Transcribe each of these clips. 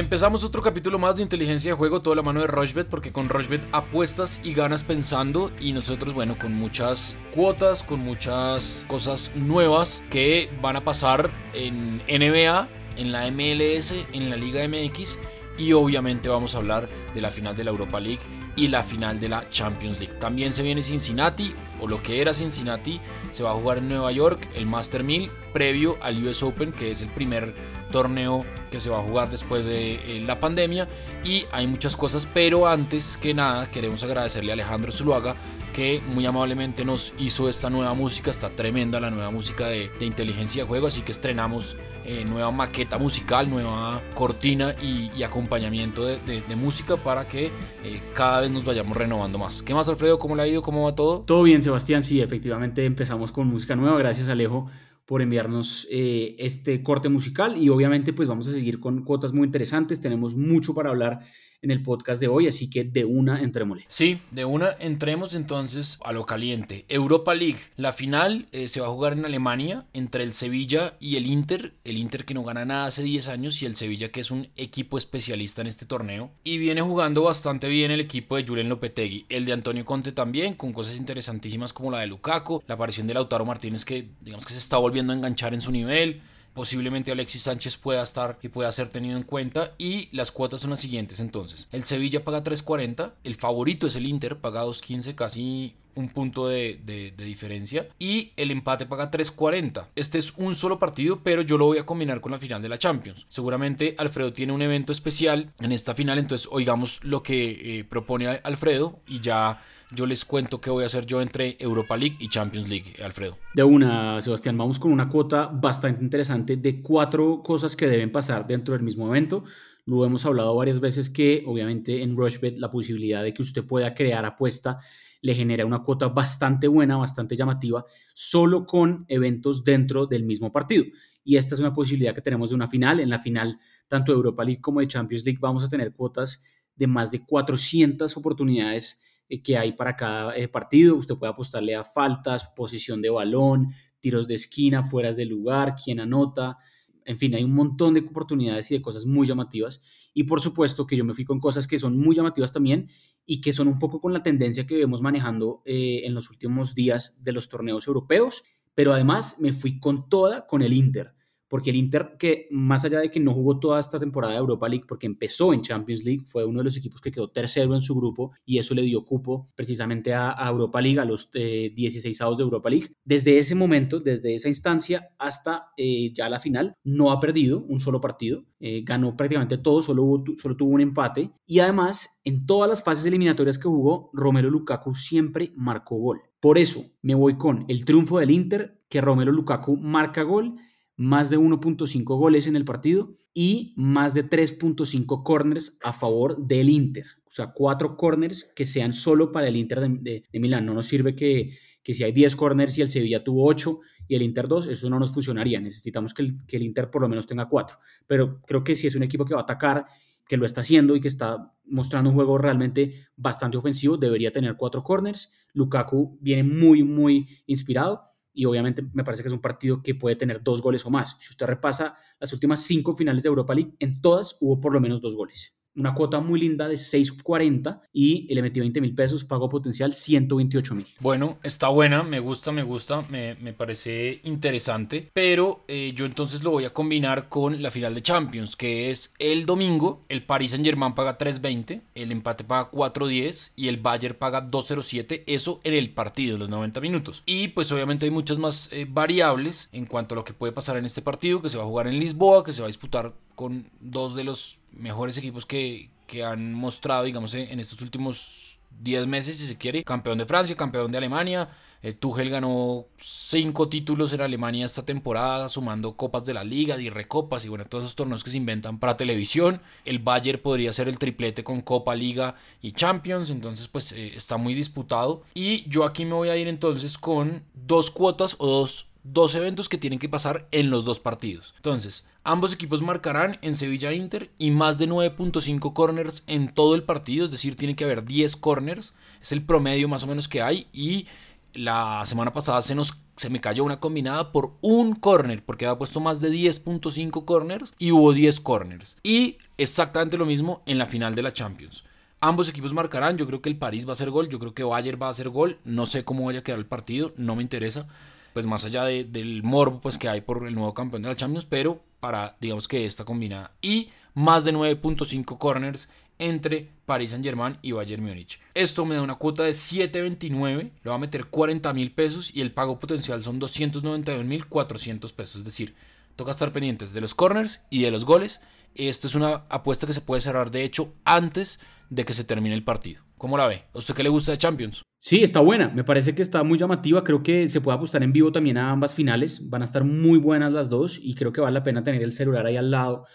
Empezamos otro capítulo más de inteligencia de juego, toda la mano de Rochbet, porque con Rochbet apuestas y ganas pensando y nosotros, bueno, con muchas cuotas, con muchas cosas nuevas que van a pasar en NBA, en la MLS, en la Liga MX y obviamente vamos a hablar de la final de la Europa League y la final de la Champions League. También se viene Cincinnati, o lo que era Cincinnati, se va a jugar en Nueva York, el Master 1000, previo al US Open, que es el primer torneo que se va a jugar después de eh, la pandemia. Y hay muchas cosas, pero antes que nada queremos agradecerle a Alejandro Zuluaga que muy amablemente nos hizo esta nueva música, está tremenda la nueva música de, inteligencia de juego, así que estrenamos eh, nueva maqueta musical, nueva cortina y, acompañamiento de, música para que eh, cada vez nos vayamos renovando más. ¿Qué más Alfredo? ¿Cómo le ha ido? ¿Cómo va todo? Todo bien Sebastián, sí, efectivamente empezamos con música nueva, gracias Alejo por enviarnos eh, este corte musical y obviamente pues vamos a seguir con cuotas muy interesantes, tenemos mucho para hablar en el podcast de hoy, así que de una entrémosle. Sí, de una entremos entonces a lo caliente. Europa League, la final eh, se va a jugar en Alemania entre el Sevilla y el Inter, el Inter que no gana nada hace 10 años y el Sevilla que es un equipo especialista en este torneo y viene jugando bastante bien el equipo de Julen Lopetegui, el de Antonio Conte también con cosas interesantísimas como la de Lukaku, la aparición de Lautaro Martínez que digamos que se está volviendo a enganchar en su nivel Posiblemente Alexis Sánchez pueda estar y pueda ser tenido en cuenta. Y las cuotas son las siguientes entonces. El Sevilla paga 3.40. El favorito es el Inter, paga 2.15, casi un punto de, diferencia. Y el empate paga 3.40. Este es un solo partido, pero yo lo voy a combinar con la final de la Champions. Seguramente Alfredo tiene un evento especial en esta final, entonces oigamos lo que eh, propone Alfredo y ya yo les cuento qué voy a hacer yo entre Europa League y Champions League, Alfredo. De una, Sebastián, vamos con una cuota bastante interesante de cuatro cosas que deben pasar dentro del mismo evento. Lo hemos hablado varias veces que obviamente en Rushbet la posibilidad de que usted pueda crear apuesta le genera una cuota bastante buena, bastante llamativa, solo con eventos dentro del mismo partido. Y esta es una posibilidad que tenemos de una final. En la final, tanto de Europa League como de Champions League, vamos a tener cuotas de más de 400 oportunidades que hay para cada eh, partido. Usted puede apostarle a faltas, posición de balón, tiros de esquina, fueras de lugar, quién anota. En fin, hay un montón de oportunidades y de cosas muy llamativas. Y por supuesto que yo me fui con cosas que son muy llamativas también y que son un poco con la tendencia que vemos manejando eh, en los últimos días de los torneos europeos. Pero además me fui con toda con el Inter porque el Inter, que más allá de que no jugó toda esta temporada de Europa League, porque empezó en Champions League, fue uno de los equipos que quedó tercero en su grupo y eso le dio cupo precisamente a, Europa League, a los eh, 16 avos de Europa League. Desde ese momento, desde esa instancia hasta eh, ya la final, no ha perdido un solo partido, eh, ganó prácticamente todo, solo, solo tuvo un empate y además en todas las fases eliminatorias que jugó, Romero Lukaku siempre marcó gol. Por eso me voy con el triunfo del Inter, que Romero Lukaku marca gol más de 1.5 goles en el partido y más de 3.5 corners a favor del Inter. O sea, cuatro corners que sean solo para el Inter de, Milán. No nos sirve que, que, si hay 10 corners y el Sevilla tuvo 8 y el Inter 2, eso no nos funcionaría. Necesitamos que el, que el Inter por lo menos tenga 4. Pero creo que si es un equipo que va a atacar, que lo está haciendo y que está mostrando un juego realmente bastante ofensivo, debería tener cuatro corners. Lukaku viene muy, muy inspirado y obviamente me parece que es un partido que puede tener dos goles o más. Si usted repasa las últimas cinco finales de Europa League, en todas hubo por lo menos dos goles una cuota muy linda de 6.40 y le metí 20 mil pesos, pago potencial 128 mil. Bueno, está buena, me gusta, me gusta, me, parece interesante, pero eh, yo entonces lo voy a combinar con la final de Champions, que es el domingo, el Paris Saint Germain paga 3.20, el empate paga 4.10 y el Bayern paga 2.07, eso en el partido, los 90 minutos. Y pues obviamente hay muchas más eh, variables en cuanto a lo que puede pasar en este partido, que se va a jugar en Lisboa, que se va a disputar con dos de los mejores equipos que, han mostrado, digamos, en estos últimos 10 meses, si se quiere. Campeón de Francia, campeón de Alemania. El Tuchel ganó cinco títulos en Alemania esta temporada, sumando copas de la liga y recopas y bueno, todos esos torneos que se inventan para televisión. El Bayern podría ser el triplete con Copa, Liga y Champions, entonces pues eh, está muy disputado. Y yo aquí me voy a ir entonces con dos cuotas o dos dos eventos que tienen que pasar en los dos partidos. Entonces, ambos equipos marcarán en Sevilla Inter y más de 9.5 corners en todo el partido, es decir, tiene que haber 10 corners, es el promedio más o menos que hay y la semana pasada se nos se me cayó una combinada por un corner, porque había puesto más de 10.5 corners y hubo 10 corners. Y exactamente lo mismo en la final de la Champions. Ambos equipos marcarán, yo creo que el París va a hacer gol, yo creo que Bayern va a hacer gol, no sé cómo vaya a quedar el partido, no me interesa, pues más allá del morbo pues, que hay por el nuevo campeón de la Champions, pero para, digamos que esta combinada. Y más de 9.5 corners entre Paris Saint Germain y Bayern Múnich. Esto me da una cuota de 7.29, le va a meter 40 mil pesos y el pago potencial son 291 mil 400 pesos. Es decir, toca estar pendientes de los corners y de los goles. Esto es una apuesta que se puede cerrar de hecho antes de que se termine el partido. ¿Cómo la ve? ¿A usted qué le gusta de Champions? Sí, está buena. Me parece que está muy llamativa. Creo que se puede apostar en vivo también a ambas finales. Van a estar muy buenas las dos y creo que vale la pena tener el celular ahí al lado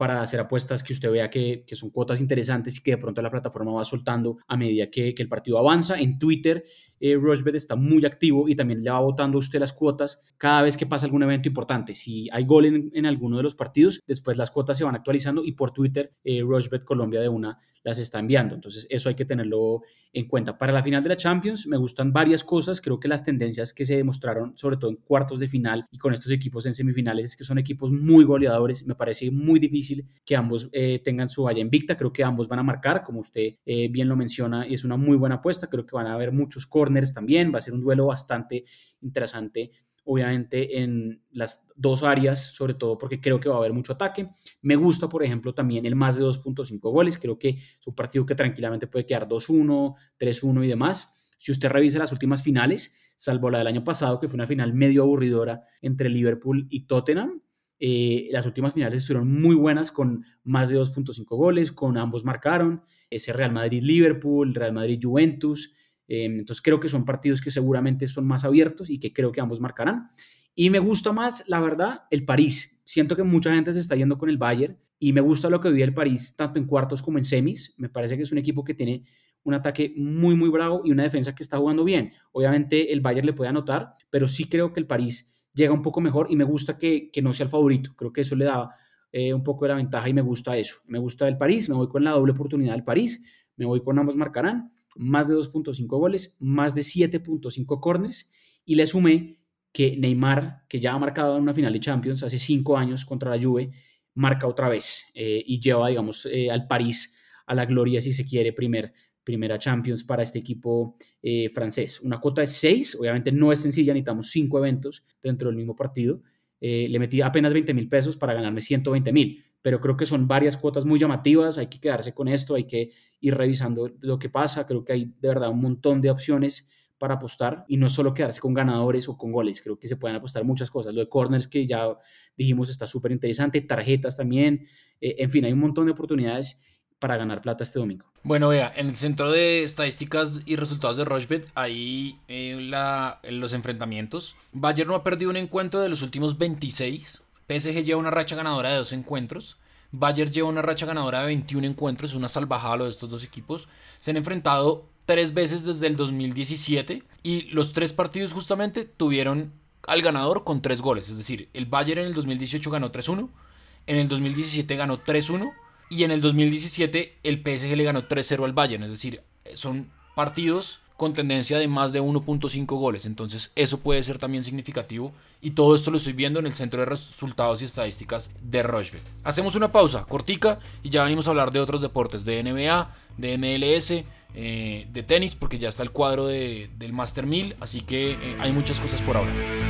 para hacer apuestas que usted vea que, son cuotas interesantes y que de pronto la plataforma va soltando a medida que, el partido avanza. En Twitter, eh, Rushbet está muy activo y también le va votando a usted las cuotas cada vez que pasa algún evento importante. Si hay gol en, alguno de los partidos, después las cuotas se van actualizando y por Twitter, eh, Rushbet Colombia de una las está enviando. Entonces, eso hay que tenerlo en cuenta. Para la final de la Champions, me gustan varias cosas. Creo que las tendencias que se demostraron, sobre todo en cuartos de final y con estos equipos en semifinales, es que son equipos muy goleadores. Me parece muy difícil que ambos eh, tengan su valla invicta. Creo que ambos van a marcar, como usted eh, bien lo menciona, y es una muy buena apuesta. Creo que van a haber muchos también. Va a ser un duelo bastante interesante obviamente en las dos áreas, sobre todo porque creo que va a haber mucho ataque. Me gusta, por ejemplo, también el más de 2.5 goles. Creo que es un partido que tranquilamente puede quedar 2-1, 3-1 y demás. Si usted revisa las últimas finales, salvo la del año pasado, que fue una final medio aburridora entre Liverpool y Tottenham, eh, las últimas finales estuvieron muy buenas con más de 2.5 goles, con ambos marcaron. Ese Real Madrid-Liverpool, Real Madrid-Juventus, entonces creo que son partidos que seguramente son más abiertos y que creo que ambos marcarán. Y me gusta más, la verdad, el París. Siento que mucha gente se está yendo con el Bayern y me gusta lo que vi el París tanto en cuartos como en semis. Me parece que es un equipo que tiene un ataque muy, muy bravo y una defensa que está jugando bien. Obviamente el Bayern le puede anotar, pero sí creo que el París llega un poco mejor y me gusta que, que no sea el favorito. Creo que eso le da eh, un poco de la ventaja y me gusta eso. Me gusta el París, me voy con la doble oportunidad del París, me voy con ambos marcarán más de 2.5 goles, más de 7.5 corners y le sumé que Neymar, que ya ha marcado en una final de Champions hace cinco años contra la Juve, marca otra vez eh, y lleva, digamos, eh, al París a la gloria, si se quiere, primer, primera Champions para este equipo eh, francés. Una cuota de 6, obviamente no es sencilla, necesitamos cinco eventos dentro del mismo partido. le metí apenas 20 mil pesos para ganarme 120 mil pero creo que son varias cuotas muy llamativas, hay que quedarse con esto, hay que ir revisando lo que pasa, creo que hay de verdad un montón de opciones para apostar y no solo quedarse con ganadores o con goles, creo que se pueden apostar muchas cosas, lo de corners que ya dijimos está súper interesante, tarjetas también, eh, en fin, hay un montón de oportunidades para ganar plata este domingo. Bueno, vea, en el centro de estadísticas y resultados de Rochebet, ahí eh, la, en los enfrentamientos, Bayern no ha perdido un encuentro de los últimos 26, PSG lleva una racha ganadora de dos encuentros. Bayern lleva una racha ganadora de 21 encuentros, una salvajada lo de estos dos equipos. Se han enfrentado tres veces desde el 2017 y los tres partidos justamente tuvieron al ganador con tres goles. Es decir, el Bayern en el 2018 ganó 3-1, en el 2017 ganó 3-1 y en el 2017 el PSG le ganó 3-0 al Bayern. Es decir, son partidos con tendencia de más de 1.5 goles. Entonces eso puede ser también significativo. Y todo esto lo estoy viendo en el centro de resultados y estadísticas de Rochebet. Hacemos una pausa cortica y ya venimos a hablar de otros deportes, de NBA, de MLS, eh, de tenis, porque ya está el cuadro del Master 1000. Así que eh, hay muchas cosas por hablar.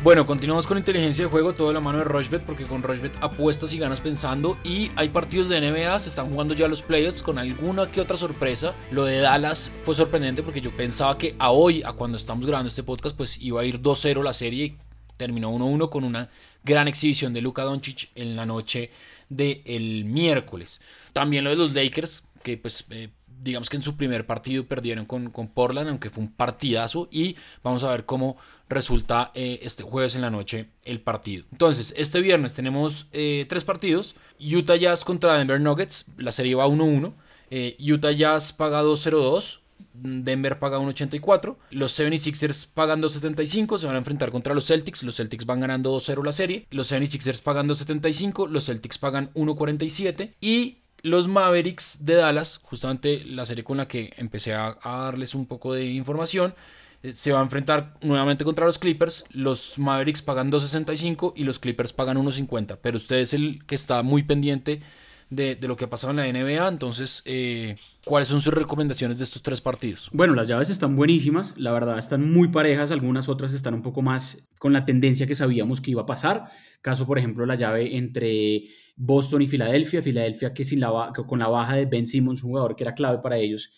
Bueno, continuamos con inteligencia de juego, todo de la mano de Rochbet, porque con Rochbet apuestas y ganas pensando. Y hay partidos de NBA, se están jugando ya los playoffs con alguna que otra sorpresa. Lo de Dallas fue sorprendente porque yo pensaba que a hoy, a cuando estamos grabando este podcast, pues iba a ir 2-0 la serie y terminó 1-1 con una gran exhibición de Luka Doncic en la noche del miércoles. También lo de los Lakers, que pues eh, digamos que en su primer partido perdieron con, con, Portland, aunque fue un partidazo. Y vamos a ver cómo resulta eh, este jueves en la noche el partido. Entonces, este viernes tenemos eh, tres partidos. Utah Jazz contra Denver Nuggets. La serie va 1-1. Eh, Utah Jazz paga 2-0-2. Denver paga 1.84. Los 76ers pagan 2.75. Se van a enfrentar contra los Celtics. Los Celtics van ganando 2-0 la serie. Los 76ers pagan 2.75. Los Celtics pagan 1.47. Y los Mavericks de Dallas, justamente la serie con la que empecé a, darles un poco de información, se va a enfrentar nuevamente contra los Clippers. Los Mavericks pagan 2.65 y los Clippers pagan 1.50. Pero usted es el que está muy pendiente de, lo que ha pasado en la NBA. Entonces, eh, ¿cuáles son sus recomendaciones de estos tres partidos? Bueno, las llaves están buenísimas, la verdad están muy parejas, algunas otras están un poco más con la tendencia que sabíamos que iba a pasar. Caso, por ejemplo, la llave entre Boston y Filadelfia. Filadelfia que, sin la, con la baja de Ben Simmons, un jugador que era clave para ellos,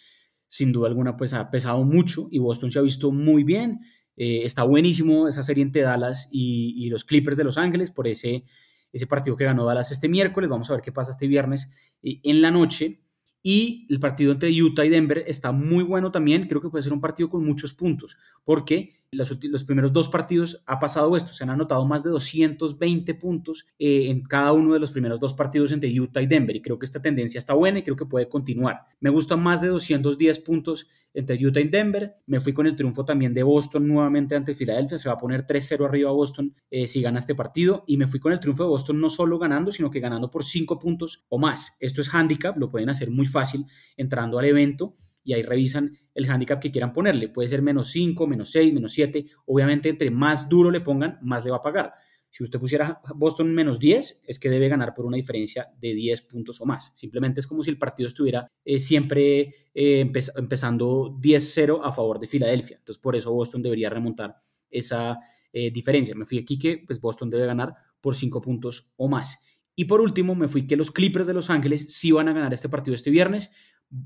sin duda alguna, pues ha pesado mucho y Boston se ha visto muy bien. Eh, está buenísimo esa serie entre Dallas y, y los Clippers de Los Ángeles por ese ese partido que ganó Dallas este miércoles. Vamos a ver qué pasa este viernes eh, en la noche. Y el partido entre Utah y Denver está muy bueno también. Creo que puede ser un partido con muchos puntos, porque los, primeros dos partidos ha pasado esto. Se han anotado más de 220 puntos eh, en cada uno de los primeros dos partidos entre Utah y Denver. Y creo que esta tendencia está buena y creo que puede continuar. Me gustan más de 210 puntos entre Utah y Denver. Me fui con el triunfo también de Boston nuevamente ante Filadelfia. Se va a poner 3-0 arriba a Boston eh, si gana este partido. Y me fui con el triunfo de Boston no solo ganando, sino que ganando por 5 puntos o más. Esto es handicap, lo pueden hacer muy fácil entrando al evento y ahí revisan el handicap que quieran ponerle. Puede ser menos 5, menos 6, menos 7. Obviamente, entre más duro le pongan, más le va a pagar. Si usted pusiera Boston menos 10, es que debe ganar por una diferencia de 10 puntos o más. Simplemente es como si el partido estuviera eh, siempre eh, empezando 10-0 a favor de Filadelfia. Entonces, por eso Boston debería remontar esa eh, diferencia. Me fui aquí que pues, Boston debe ganar por 5 puntos o más. Y por último, me fui que los Clippers de Los Ángeles sí van a ganar este partido este viernes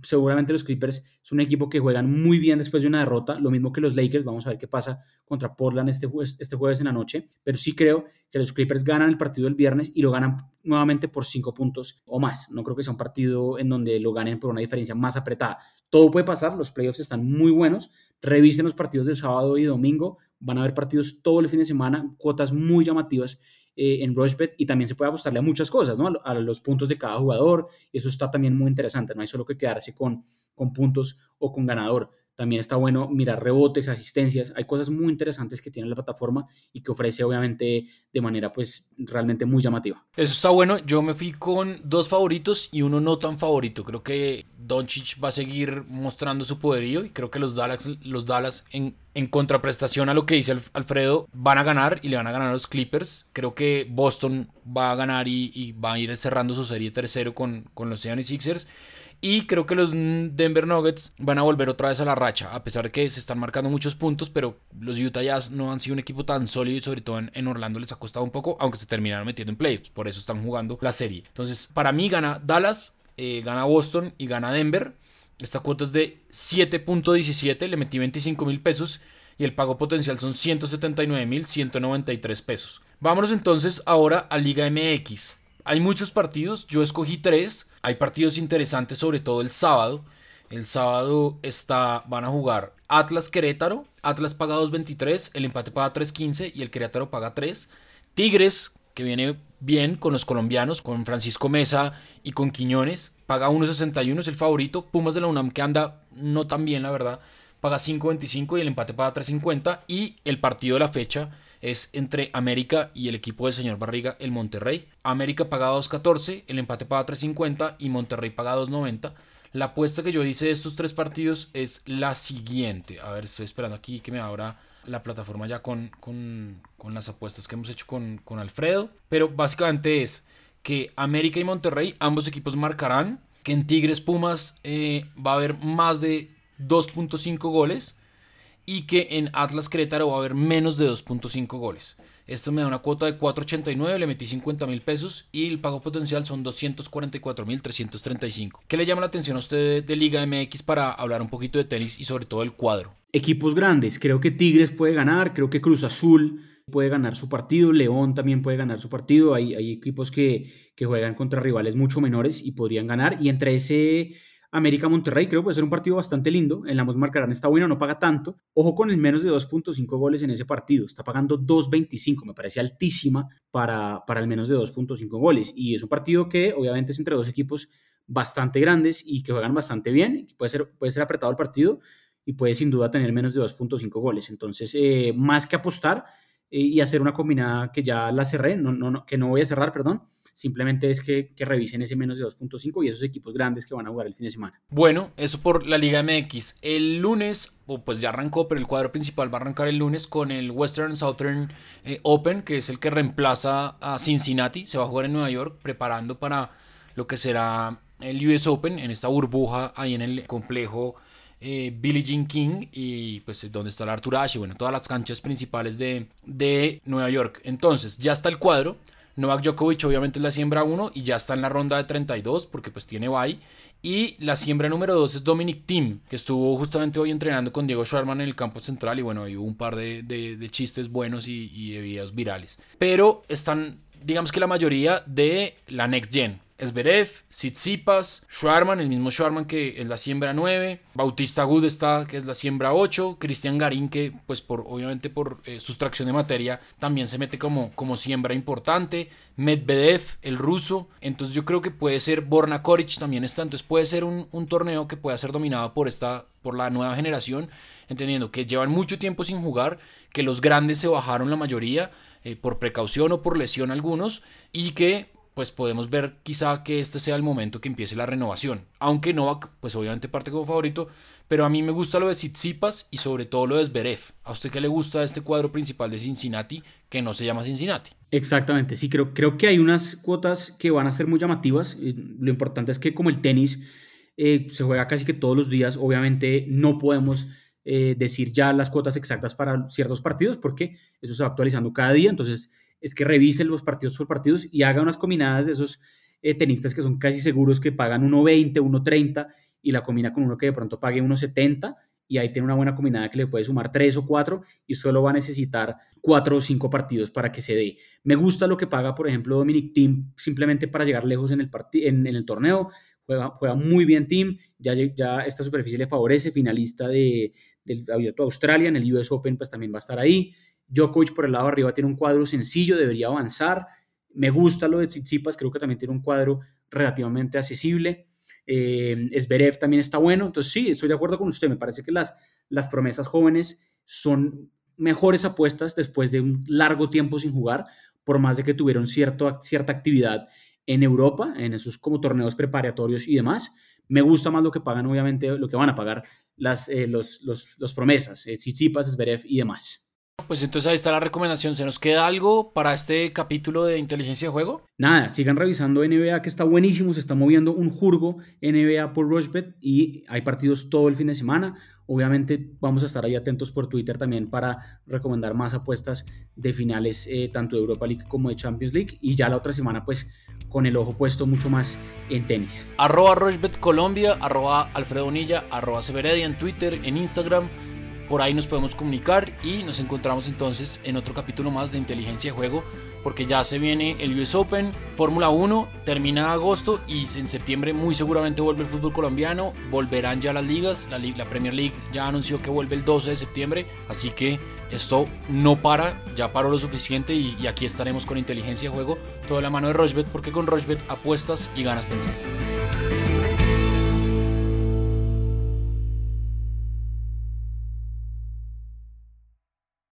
seguramente los Clippers son un equipo que juegan muy bien después de una derrota, lo mismo que los Lakers, vamos a ver qué pasa contra Portland este jueves, este jueves en la noche, pero sí creo que los Clippers ganan el partido el viernes y lo ganan nuevamente por cinco puntos o más, no creo que sea un partido en donde lo ganen por una diferencia más apretada, todo puede pasar, los playoffs están muy buenos, revisen los partidos de sábado y domingo, van a haber partidos todo el fin de semana, cuotas muy llamativas eh, en Rushbet y también se puede apostarle a muchas cosas, ¿no? A, los puntos de cada jugador. Eso está también muy interesante. No hay solo que quedarse con, con puntos o con ganador. También está bueno mirar rebotes, asistencias. Hay cosas muy interesantes que tiene la plataforma y que ofrece obviamente de manera pues realmente muy llamativa. Eso está bueno. Yo me fui con dos favoritos y uno no tan favorito. Creo que Doncic va a seguir mostrando su poderío y creo que los Dallas, los Dallas en, en contraprestación a lo que dice Alfredo van a ganar y le van a ganar a los Clippers. Creo que Boston va a ganar y, va a ir cerrando su serie tercero con, con los 76ers. Y creo que los Denver Nuggets van a volver otra vez a la racha, a pesar de que se están marcando muchos puntos, pero los Utah Jazz no han sido un equipo tan sólido y sobre todo en, Orlando les ha costado un poco, aunque se terminaron metiendo en playoffs, por eso están jugando la serie. Entonces, para mí gana Dallas, eh, gana Boston y gana Denver. Esta cuota es de 7.17, le metí 25 mil pesos y el pago potencial son 179 mil 193 pesos. Vámonos entonces ahora a Liga MX. Hay muchos partidos, yo escogí tres. Hay partidos interesantes, sobre todo el sábado. El sábado está, van a jugar Atlas Querétaro. Atlas paga 2.23, el empate paga 3.15 y el Querétaro paga 3. Tigres, que viene bien con los colombianos, con Francisco Mesa y con Quiñones, paga 1.61, es el favorito. Pumas de la UNAM, que anda no tan bien, la verdad, paga 5.25 y el empate paga 3.50. Y el partido de la fecha es entre América y el equipo del señor Barriga, el Monterrey. América paga 2.14, el empate paga 3.50 y Monterrey paga 2.90. La apuesta que yo hice de estos tres partidos es la siguiente. A ver, estoy esperando aquí que me abra la plataforma ya con, con, las apuestas que hemos hecho con, con, Alfredo. Pero básicamente es que América y Monterrey, ambos equipos marcarán. Que en Tigres Pumas eh, va a haber más de 2.5 goles y que en Atlas Querétaro va a haber menos de 2.5 goles. Esto me da una cuota de 4.89, le metí 50 mil pesos y el pago potencial son 244 mil 335. ¿Qué le llama la atención a usted de, Liga MX para hablar un poquito de tenis y sobre todo el cuadro? Equipos grandes, creo que Tigres puede ganar, creo que Cruz Azul puede ganar su partido, León también puede ganar su partido, hay, equipos que juegan contra rivales mucho menores y podrían ganar y entre ese América Monterrey creo que puede ser un partido bastante lindo. En la Marcarán está bueno, no paga tanto. Ojo con el menos de 2.5 goles en ese partido. Está pagando 2.25. Me parece altísima para, para el menos de 2.5 goles. Y es un partido que obviamente es entre dos equipos bastante grandes y que juegan bastante bien. Puede ser, puede ser apretado el partido. y puede sin duda tener menos de 2.5 goles. Entonces, eh, más que apostar y hacer una combinada que ya la cerré, no, no, que no voy a cerrar, perdón, simplemente es que, que revisen ese menos de 2.5 y esos equipos grandes que van a jugar el fin de semana. Bueno, eso por la Liga MX. El lunes, o pues ya arrancó, pero el cuadro principal va a arrancar el lunes con el Western Southern eh, Open, que es el que reemplaza a Cincinnati. Se va a jugar en Nueva York, preparando para lo que será el US Open en esta burbuja ahí en el complejo eh, Billie Jean King y pues donde está el Arthur Ashe, bueno, todas las canchas principales de, de Nueva York. Entonces, ya está el cuadro. Novak Djokovic obviamente es la siembra 1 y ya está en la ronda de 32 porque pues tiene bye. Y la siembra número 2 es Dominic Thiem, que estuvo justamente hoy entrenando con Diego Schwarman en el campo central y bueno, hay un par de, de, chistes buenos y, y de videos virales. Pero están, digamos que la mayoría de la Next Gen, Esberev, Tsitsipas, Schwarman, el mismo Schwarman que es la siembra 9, Bautista Good está que es la siembra 8, Cristian Garín que pues por obviamente por eh, sustracción de materia también se mete como, como siembra importante, Medvedev, el ruso, entonces yo creo que puede ser Borna Koric también está, entonces puede ser un, un torneo que pueda ser dominado por esta por la nueva generación, entendiendo que llevan mucho tiempo sin jugar, que los grandes se bajaron la mayoría eh, por precaución o por lesión algunos y que pues podemos ver quizá que este sea el momento que empiece la renovación. Aunque Novak, pues obviamente parte como favorito, pero a mí me gusta lo de Tsitsipas y sobre todo lo de Zverev. ¿A usted qué le gusta este cuadro principal de Cincinnati que no se llama Cincinnati? Exactamente, sí, creo, creo que hay unas cuotas que van a ser muy llamativas. Lo importante es que como el tenis eh, se juega casi que todos los días, obviamente no podemos... Eh, decir ya las cuotas exactas para ciertos partidos porque eso se va actualizando cada día, entonces es que revisen los partidos por partidos y haga unas combinadas de esos eh, tenistas que son casi seguros que pagan 1.20, 1.30 y la combina con uno que de pronto pague 1.70 y ahí tiene una buena combinada que le puede sumar 3 o 4 y solo va a necesitar 4 o 5 partidos para que se dé. Me gusta lo que paga, por ejemplo, Dominic Team simplemente para llegar lejos en el, en, en el torneo. Juega, juega, muy bien Team, ya, ya esta superficie le favorece, finalista de, del Abierto Australia, en el US Open pues también va a estar ahí. Djokovic por el lado de arriba tiene un cuadro sencillo, debería avanzar. Me gusta lo de Tsitsipas, creo que también tiene un cuadro relativamente accesible. Eh, también está bueno. Entonces sí, estoy de acuerdo con usted. Me parece que las, las promesas jóvenes son mejores apuestas después de un largo tiempo sin jugar, por más de que tuvieron cierto, cierta actividad en Europa, en esos como torneos preparatorios y demás. Me gusta más lo que pagan, obviamente, lo que van a pagar las, eh, los, los, promesas, eh, Tsitsipas, y demás. Pues entonces ahí está la recomendación. ¿Se nos queda algo para este capítulo de inteligencia de juego? Nada, sigan revisando NBA que está buenísimo, se está moviendo un jurgo NBA por Rushbet y hay partidos todo el fin de semana. Obviamente vamos a estar ahí atentos por Twitter también para recomendar más apuestas de finales eh, tanto de Europa League como de Champions League y ya la otra semana pues con el ojo puesto mucho más en tenis. Arroba Rushbet Colombia, arroba Alfredo Bonilla, arroba Severedia en Twitter, en Instagram por ahí nos podemos comunicar y nos encontramos entonces en otro capítulo más de inteligencia de juego porque ya se viene el US Open, Fórmula 1, termina agosto y en septiembre muy seguramente vuelve el fútbol colombiano, volverán ya las ligas, la, Premier League ya anunció que vuelve el 12 de septiembre, así que esto no para, ya paró lo suficiente y, y aquí estaremos con inteligencia de juego, toda la mano de Rochbet porque con Rochbet apuestas y ganas pensando.